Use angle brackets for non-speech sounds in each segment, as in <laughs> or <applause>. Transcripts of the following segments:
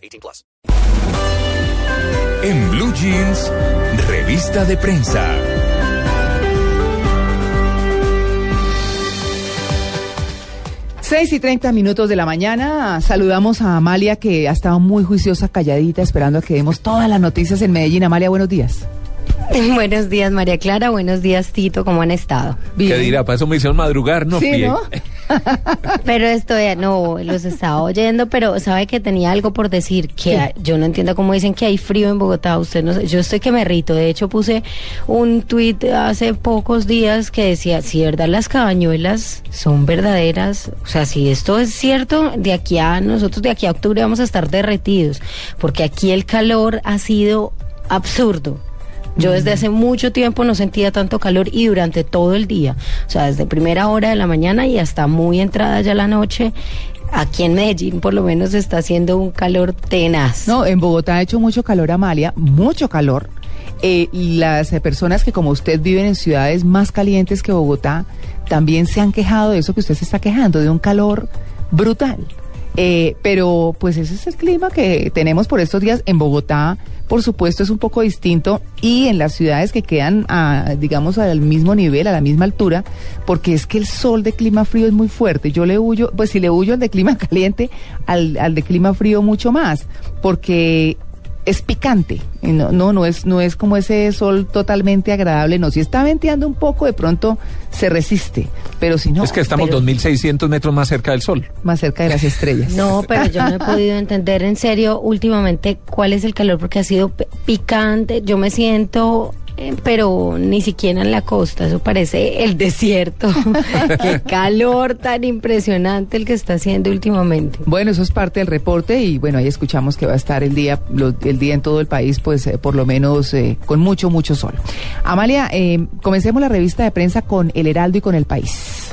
18 plus. En Blue Jeans, revista de prensa. Seis y treinta minutos de la mañana. Saludamos a Amalia que ha estado muy juiciosa, calladita, esperando a que demos todas las noticias en Medellín. Amalia, buenos días. <laughs> Buenos días, María Clara. Buenos días, Tito. ¿Cómo han estado? ¿Qué dirá? Para eso me hicieron madrugar, ¿no? Sí, pie. ¿no? <laughs> <laughs> Pero esto ya no, los estaba oyendo, pero sabe que tenía algo por decir, que hay- yo no entiendo cómo dicen que hay frío en Bogotá. Usted no sé, yo estoy que me rito. De hecho, puse un tuit hace pocos días que decía, si verdad las cabañuelas son verdaderas, o sea, si esto es cierto, de aquí a nosotros, de aquí a octubre vamos a estar derretidos, porque aquí el calor ha sido absurdo. Yo desde hace mucho tiempo no sentía tanto calor y durante todo el día, o sea, desde primera hora de la mañana y hasta muy entrada ya la noche, aquí en Medellín por lo menos está haciendo un calor tenaz. No, en Bogotá ha hecho mucho calor, Amalia, mucho calor. Eh, las personas que como usted viven en ciudades más calientes que Bogotá también se han quejado de eso que usted se está quejando, de un calor brutal. Eh, pero pues ese es el clima que tenemos por estos días en Bogotá. Por supuesto es un poco distinto y en las ciudades que quedan, digamos, al mismo nivel, a la misma altura, porque es que el sol de clima frío es muy fuerte. Yo le huyo, pues si le huyo al de clima <laughs> caliente, al, al de clima frío mucho más, porque es picante, y no, no, no es, no es como ese sol totalmente agradable, no, si está venteando un poco, de pronto se resiste, pero si no, es que estamos pero 2.600 metros más cerca del sol. más cerca de las estrellas. No, pero yo no he <laughs> podido entender en serio últimamente cuál es el calor porque ha sido picante. Yo me siento, pero ni siquiera en la costa, eso parece el desierto. <laughs> Qué calor tan impresionante el que está haciendo últimamente. Bueno, eso es parte del reporte y bueno, ahí escuchamos que va a estar el día, lo- el día en todo el país, pues eh, por lo menos eh, con mucho, mucho sol. Amalia, eh, comencemos la revista de prensa con El Heraldo y con El País.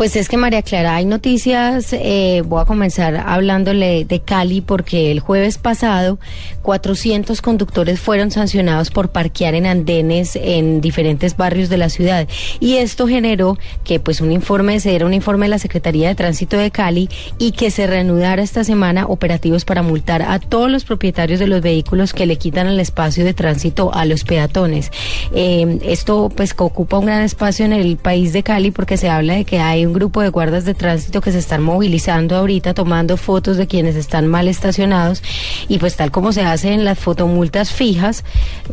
Pues es que María Clara, hay noticias, eh, voy a comenzar hablándole de Cali porque el jueves pasado 400 conductores fueron sancionados por parquear en andenes en diferentes barrios de la ciudad y esto generó que pues un informe, se diera un informe de la Secretaría de Tránsito de Cali y que se reanudara esta semana operativos para multar a todos los propietarios de los vehículos que le quitan el espacio de tránsito a los peatones. Eh, esto pues que ocupa un gran espacio en el país de Cali porque se habla de que hay un grupo de guardas de tránsito que se están movilizando ahorita tomando fotos de quienes están mal estacionados y pues tal como se hace en las fotomultas fijas,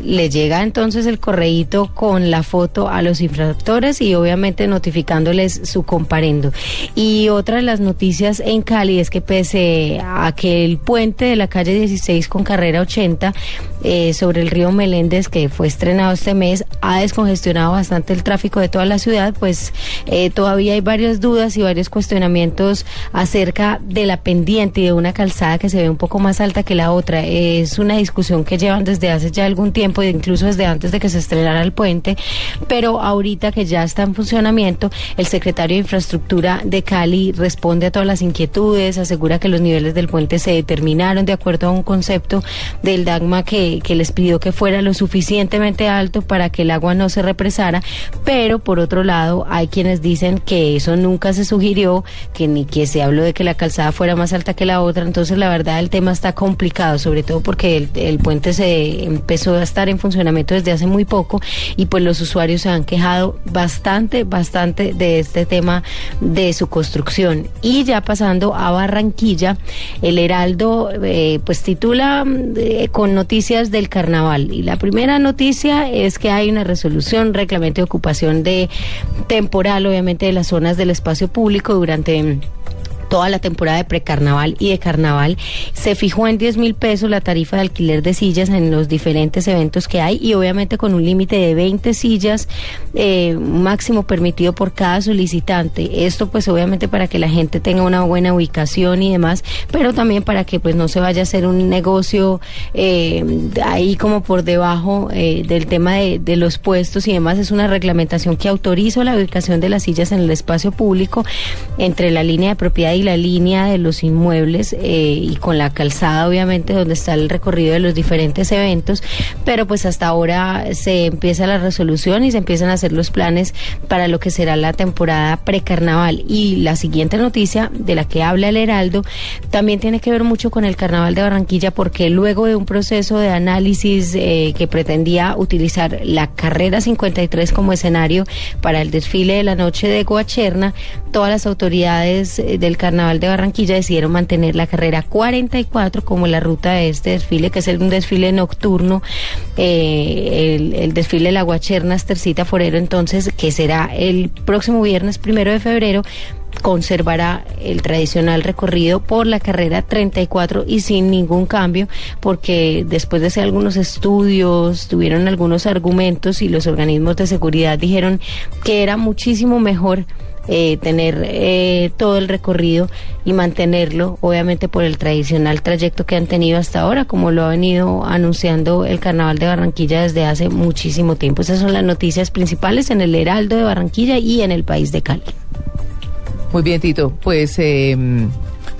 le llega entonces el correíto con la foto a los infractores y obviamente notificándoles su comparendo. Y otra de las noticias en Cali es que pese a que el puente de la calle 16 con carrera 80 eh, sobre el río Meléndez que fue estrenado este mes ha descongestionado bastante el tráfico de toda la ciudad, pues eh, todavía hay dudas y varios cuestionamientos acerca de la pendiente y de una calzada que se ve un poco más alta que la otra. Es una discusión que llevan desde hace ya algún tiempo, incluso desde antes de que se estrenara el puente, pero ahorita que ya está en funcionamiento, el secretario de Infraestructura de Cali responde a todas las inquietudes, asegura que los niveles del puente se determinaron de acuerdo a un concepto del DAGMA que, que les pidió que fuera lo suficientemente alto para que el agua no se represara, pero por otro lado hay quienes dicen que eso nunca se sugirió, que ni que se habló de que la calzada fuera más alta que la otra, entonces la verdad el tema está complicado, sobre todo porque el, puente se empezó a estar en funcionamiento desde hace muy poco y pues los usuarios se han quejado bastante, bastante de este tema de su construcción. Y ya pasando a Barranquilla, el Heraldo eh, pues titula eh, con noticias del carnaval y la primera noticia es que hay una resolución, reglamento de ocupación de temporal, obviamente de las zonas del espacio público durante toda la temporada de precarnaval y de carnaval. Se fijó en 10 mil pesos la tarifa de alquiler de sillas en los diferentes eventos que hay y obviamente con un límite de 20 sillas eh, máximo permitido por cada solicitante. Esto pues obviamente para que la gente tenga una buena ubicación y demás, pero también para que pues no se vaya a hacer un negocio eh, ahí como por debajo eh, del tema de, los puestos y demás. Es una reglamentación que autoriza la ubicación de las sillas en el espacio público entre la línea de propiedad y la línea de los inmuebles eh, y con la calzada obviamente donde está el recorrido de los diferentes eventos, pero pues hasta ahora se empieza la resolución y se empiezan a hacer los planes para lo que será la temporada precarnaval. Y la siguiente noticia de la que habla el Heraldo también tiene que ver mucho con el carnaval de Barranquilla porque luego de un proceso de análisis eh, que pretendía utilizar la carrera 53 como escenario para el desfile de la noche de Guacherna, todas las autoridades eh, del carnaval de Barranquilla decidieron mantener la carrera 44 como la ruta de este desfile, que es un desfile nocturno, eh, el, el desfile de la Guacherna Estercita Forero, entonces, que será el próximo viernes primero de febrero conservará el tradicional recorrido por la carrera 34 y sin ningún cambio, porque después de hacer algunos estudios, tuvieron algunos argumentos y los organismos de seguridad dijeron que era muchísimo mejor eh, tener eh, todo el recorrido y mantenerlo, obviamente por el tradicional trayecto que han tenido hasta ahora, como lo ha venido anunciando el Carnaval de Barranquilla desde hace muchísimo tiempo. Esas son las noticias principales en el Heraldo de Barranquilla y en el país de Cali. Muy bien, Tito. Pues eh,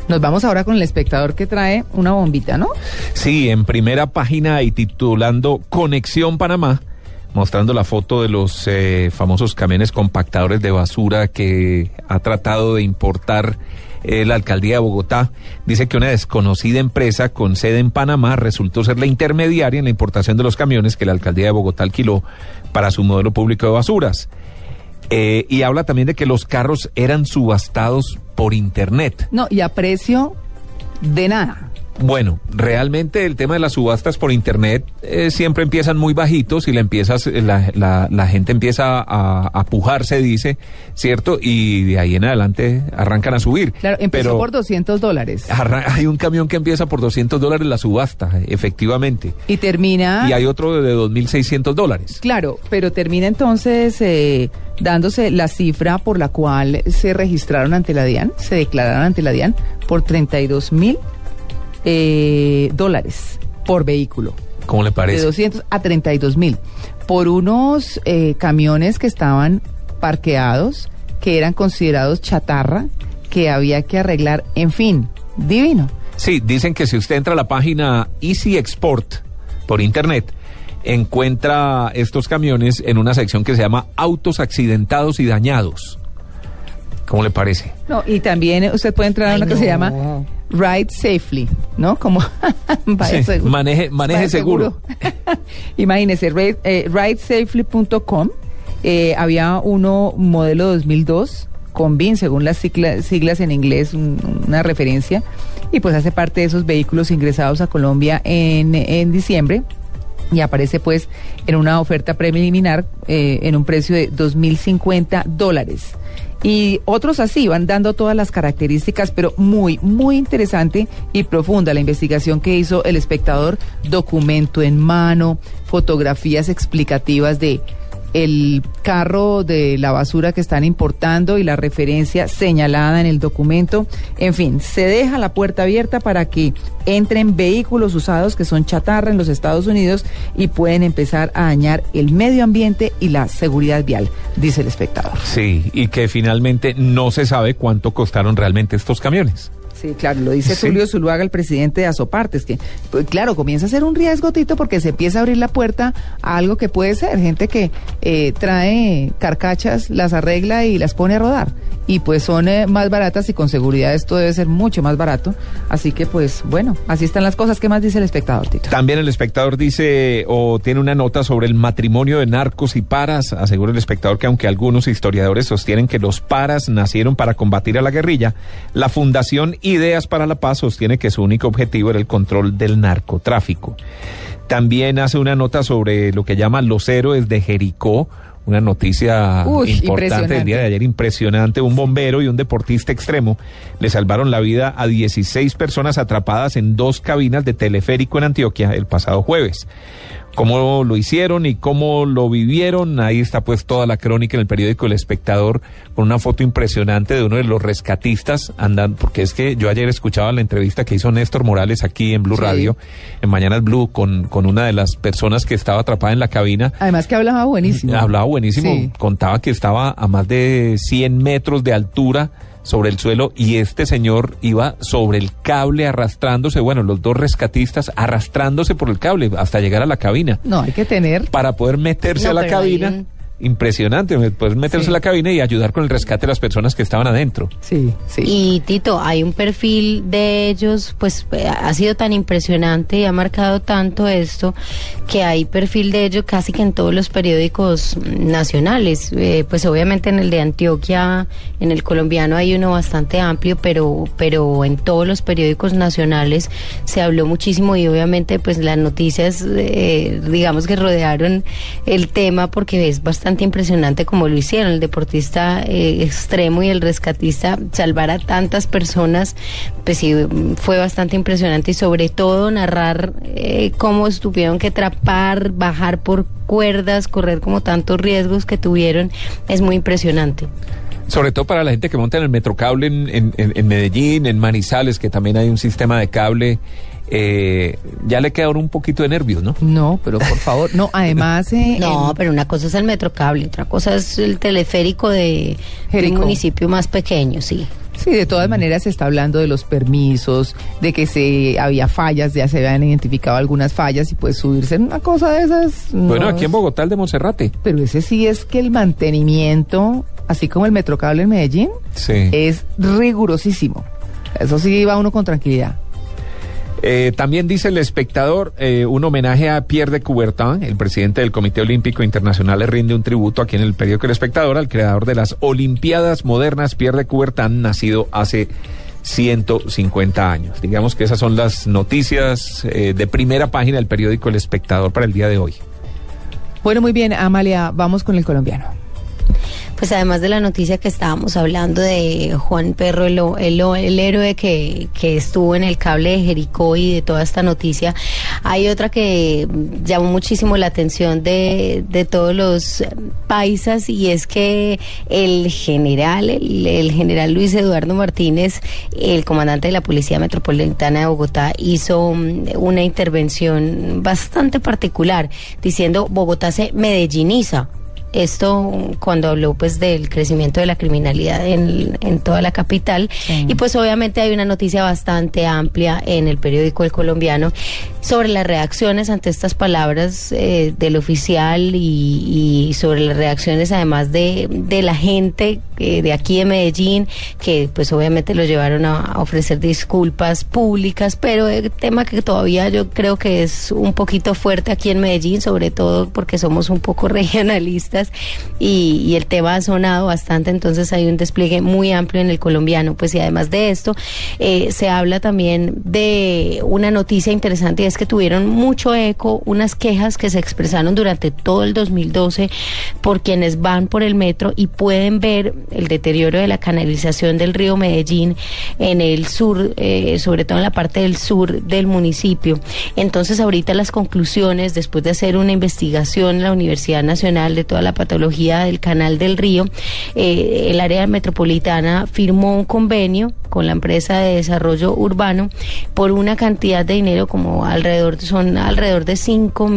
nos vamos ahora con el espectador que trae una bombita, ¿no? Sí, en primera página y titulando Conexión Panamá, mostrando la foto de los eh, famosos camiones compactadores de basura que ha tratado de importar eh, la alcaldía de Bogotá. Dice que una desconocida empresa con sede en Panamá resultó ser la intermediaria en la importación de los camiones que la alcaldía de Bogotá alquiló para su modelo público de basuras. Eh, y habla también de que los carros eran subastados por internet. No, y a precio de nada. Bueno, realmente el tema de las subastas por internet eh, siempre empiezan muy bajitos y la empiezas, la, la, la gente empieza a, a, pujar, se dice, ¿cierto? Y de ahí en adelante arrancan a subir. Claro, empezó Pero por 200 dólares. hay un camión que empieza por 200 dólares la subasta, efectivamente. Y termina... Y hay otro de 2.600 dólares. Claro, pero termina entonces eh, dándose la cifra por la cual se registraron ante la DIAN, se declararon ante la DIAN por 32 mil eh, dólares por vehículo. ¿Cómo le parece? De 200 a 32 mil. Por unos eh, camiones que estaban parqueados, que eran considerados chatarra, que había que arreglar, en fin, divino. Sí, dicen que si usted entra a la página Easy Export por internet, encuentra estos camiones en una sección que se llama autos accidentados y dañados. ¿Cómo le parece? No, y también usted puede entrar a Ay, una que no. se llama Ride Safely, ¿no? Como <laughs> vaya Sí, seguro. maneje- maneje Vaya seguro. <laughs> Imagínese, ride- eh, ridesafely.com, eh, había uno modelo 2002 con BIN, según las sigla- siglas en inglés, un- una referencia, y pues hace parte de esos vehículos ingresados a Colombia en, en diciembre y aparece pues en una oferta preliminar eh, en un precio de 2.050 dólares. Y otros así van dando todas las características, pero muy, muy interesante y profunda la investigación que hizo el espectador, documento en mano, fotografías explicativas de el carro de la basura que están importando y la referencia señalada en el documento. En fin, se deja la puerta abierta para que entren vehículos usados que son chatarra en los Estados Unidos y pueden empezar a dañar el medio ambiente y la seguridad vial, dice el espectador. Sí, y que finalmente no se sabe cuánto costaron realmente estos camiones. Sí, claro, lo dice Sí. Tulio Zuluaga, el presidente de Azopartes, que, pues, claro, comienza a ser un riesgo, Tito, porque se empieza a abrir la puerta a algo que puede ser, gente que eh, trae carcachas, las arregla y las pone a rodar. Y pues son eh, más baratas y con seguridad esto debe ser mucho más barato. Así que pues, bueno, así están las cosas. ¿Qué más dice el espectador, Tito? También el espectador dice o tiene una nota sobre el matrimonio de narcos y paras. Asegura el espectador que aunque algunos historiadores sostienen que los paras nacieron para combatir a la guerrilla, la Fundación Ideas para la Paz sostiene que su único objetivo era el control del narcotráfico. También hace una nota sobre lo que llama los héroes de Jericó, una noticia Uy, importante del día de ayer, impresionante. Un bombero y un deportista extremo le salvaron la vida a 16 personas atrapadas en dos cabinas de teleférico en Antioquia el pasado jueves. Cómo lo hicieron y cómo lo vivieron, ahí está pues toda la crónica en el periódico El Espectador con una foto impresionante de uno de los rescatistas andando, porque es que yo ayer escuchaba la entrevista que hizo Néstor Morales aquí en Blue Sí. Radio, en Mañanas Blue, con, con una de las personas que estaba atrapada en la cabina. Además que hablaba buenísimo. Hablaba buenísimo, Sí. contaba que estaba a más de 100 metros de altura sobre el suelo y este señor iba sobre el cable arrastrándose, bueno, los dos rescatistas arrastrándose por el cable hasta llegar a la cabina No, hay que tener. para poder meterse No, a la cabina. ahí- Impresionante, poder meterse Sí. a la cabina y ayudar con el rescate de las personas que estaban adentro. Sí, sí. Y Tito, hay un perfil de ellos, pues eh, ha sido tan impresionante y ha marcado tanto esto que hay perfil de ellos casi que en todos los periódicos nacionales. Eh, pues obviamente en el de Antioquia, en el colombiano hay uno bastante amplio, pero pero en todos los periódicos nacionales se habló muchísimo y obviamente pues las noticias, eh, digamos que rodearon el tema porque es bastante impresionante como lo hicieron el deportista eh, extremo y el rescatista salvar a tantas personas, pues sí, fue bastante impresionante y sobre todo narrar eh, cómo tuvieron que trapar, bajar por cuerdas, correr como tantos riesgos que tuvieron, es muy impresionante. Sobre todo para la gente que monta en el metrocable en, en- en Medellín, en Manizales, que también hay un sistema de cable, eh, ya le queda a uno un poquito de nervios, ¿no? No, pero por favor. No, además. eh, <laughs> No, pero una cosa es el metrocable, otra cosa es el teleférico de, de un municipio más pequeño, sí. Sí, de todas maneras se está hablando de los permisos, de que se había fallas, ya se habían identificado algunas fallas y pues subirse en una cosa de esas. no Bueno, aquí en Bogotá, el de Monserrate. Pero ese sí es que el mantenimiento, así como el metrocable en Medellín, Sí. es rigurosísimo. Eso sí va uno con tranquilidad. Eh, también dice el espectador eh, un homenaje a Pierre de Coubertin, el presidente del Comité Olímpico Internacional, le rinde un tributo aquí en el periódico El Espectador al creador de las Olimpiadas Modernas, Pierre de Coubertin, nacido hace 150 años. Digamos que esas son las noticias eh, de primera página del periódico El Espectador para el día de hoy. Bueno, muy bien, Amalia, vamos con el colombiano. Pues además de la noticia que estábamos hablando de Juan Perro, el, el, el héroe que, que estuvo en el cable de Jericó y de toda esta noticia, hay otra que llamó muchísimo la atención de, de todos los paisas y es que el general, el, general Luis Eduardo Martínez, el comandante de la Policía Metropolitana de Bogotá, hizo una intervención bastante particular diciendo Bogotá se medelliniza. Esto cuando habló pues del crecimiento de la criminalidad en, en toda la capital Sí. y pues obviamente hay una noticia bastante amplia en el periódico El Colombiano sobre las reacciones ante estas palabras eh, del oficial y, y sobre las reacciones además de, de la gente eh, de aquí de Medellín que pues obviamente lo llevaron a, ofrecer disculpas públicas pero el tema que todavía yo creo que es un poquito fuerte aquí en Medellín sobre todo porque somos un poco <laughs> regionalistas y, y el tema ha sonado bastante entonces hay un despliegue muy amplio en el colombiano. Pues y además de esto eh, se habla también de una noticia interesante y es que tuvieron mucho eco unas quejas que se expresaron durante todo el 2012 por quienes van por el metro y pueden ver el deterioro de la canalización del río Medellín en el sur, eh, sobre todo en la parte del sur del municipio. Entonces ahorita las conclusiones, después de hacer una investigación en la Universidad Nacional de toda la patología del canal del río, eh, el área metropolitana firmó un convenio con la empresa de desarrollo urbano por una cantidad de dinero como son alrededor de 5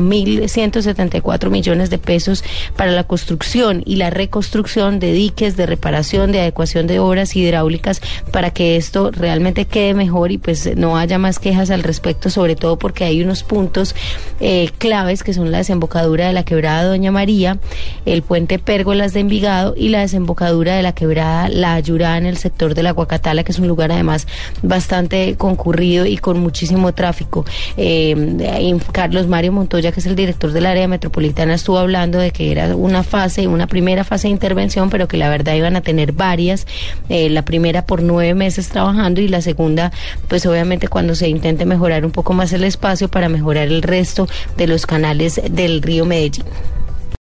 mil 174 millones de pesos para la construcción y la reconstrucción de diques, de reparación, de adecuación de obras hidráulicas para que esto realmente quede mejor y pues no haya más quejas al respecto, sobre todo porque hay unos puntos eh, claves que son la desembocadura de la quebrada Doña María, el puente Pérgolas de Envigado y la desembocadura de la quebrada La Ayurá en el sector de la Guacatala, que es un lugar además bastante concurrido y con muchísimo tráfico. Eh, Carlos Mario Montoya, que es el director del área metropolitana, estuvo hablando de que era una fase, una primera fase de intervención, pero que la verdad iban a tener varias. Eh, la primera por nueve meses trabajando y la segunda, pues obviamente cuando se intente mejorar un poco más el espacio para mejorar el resto de los canales del río Medellín.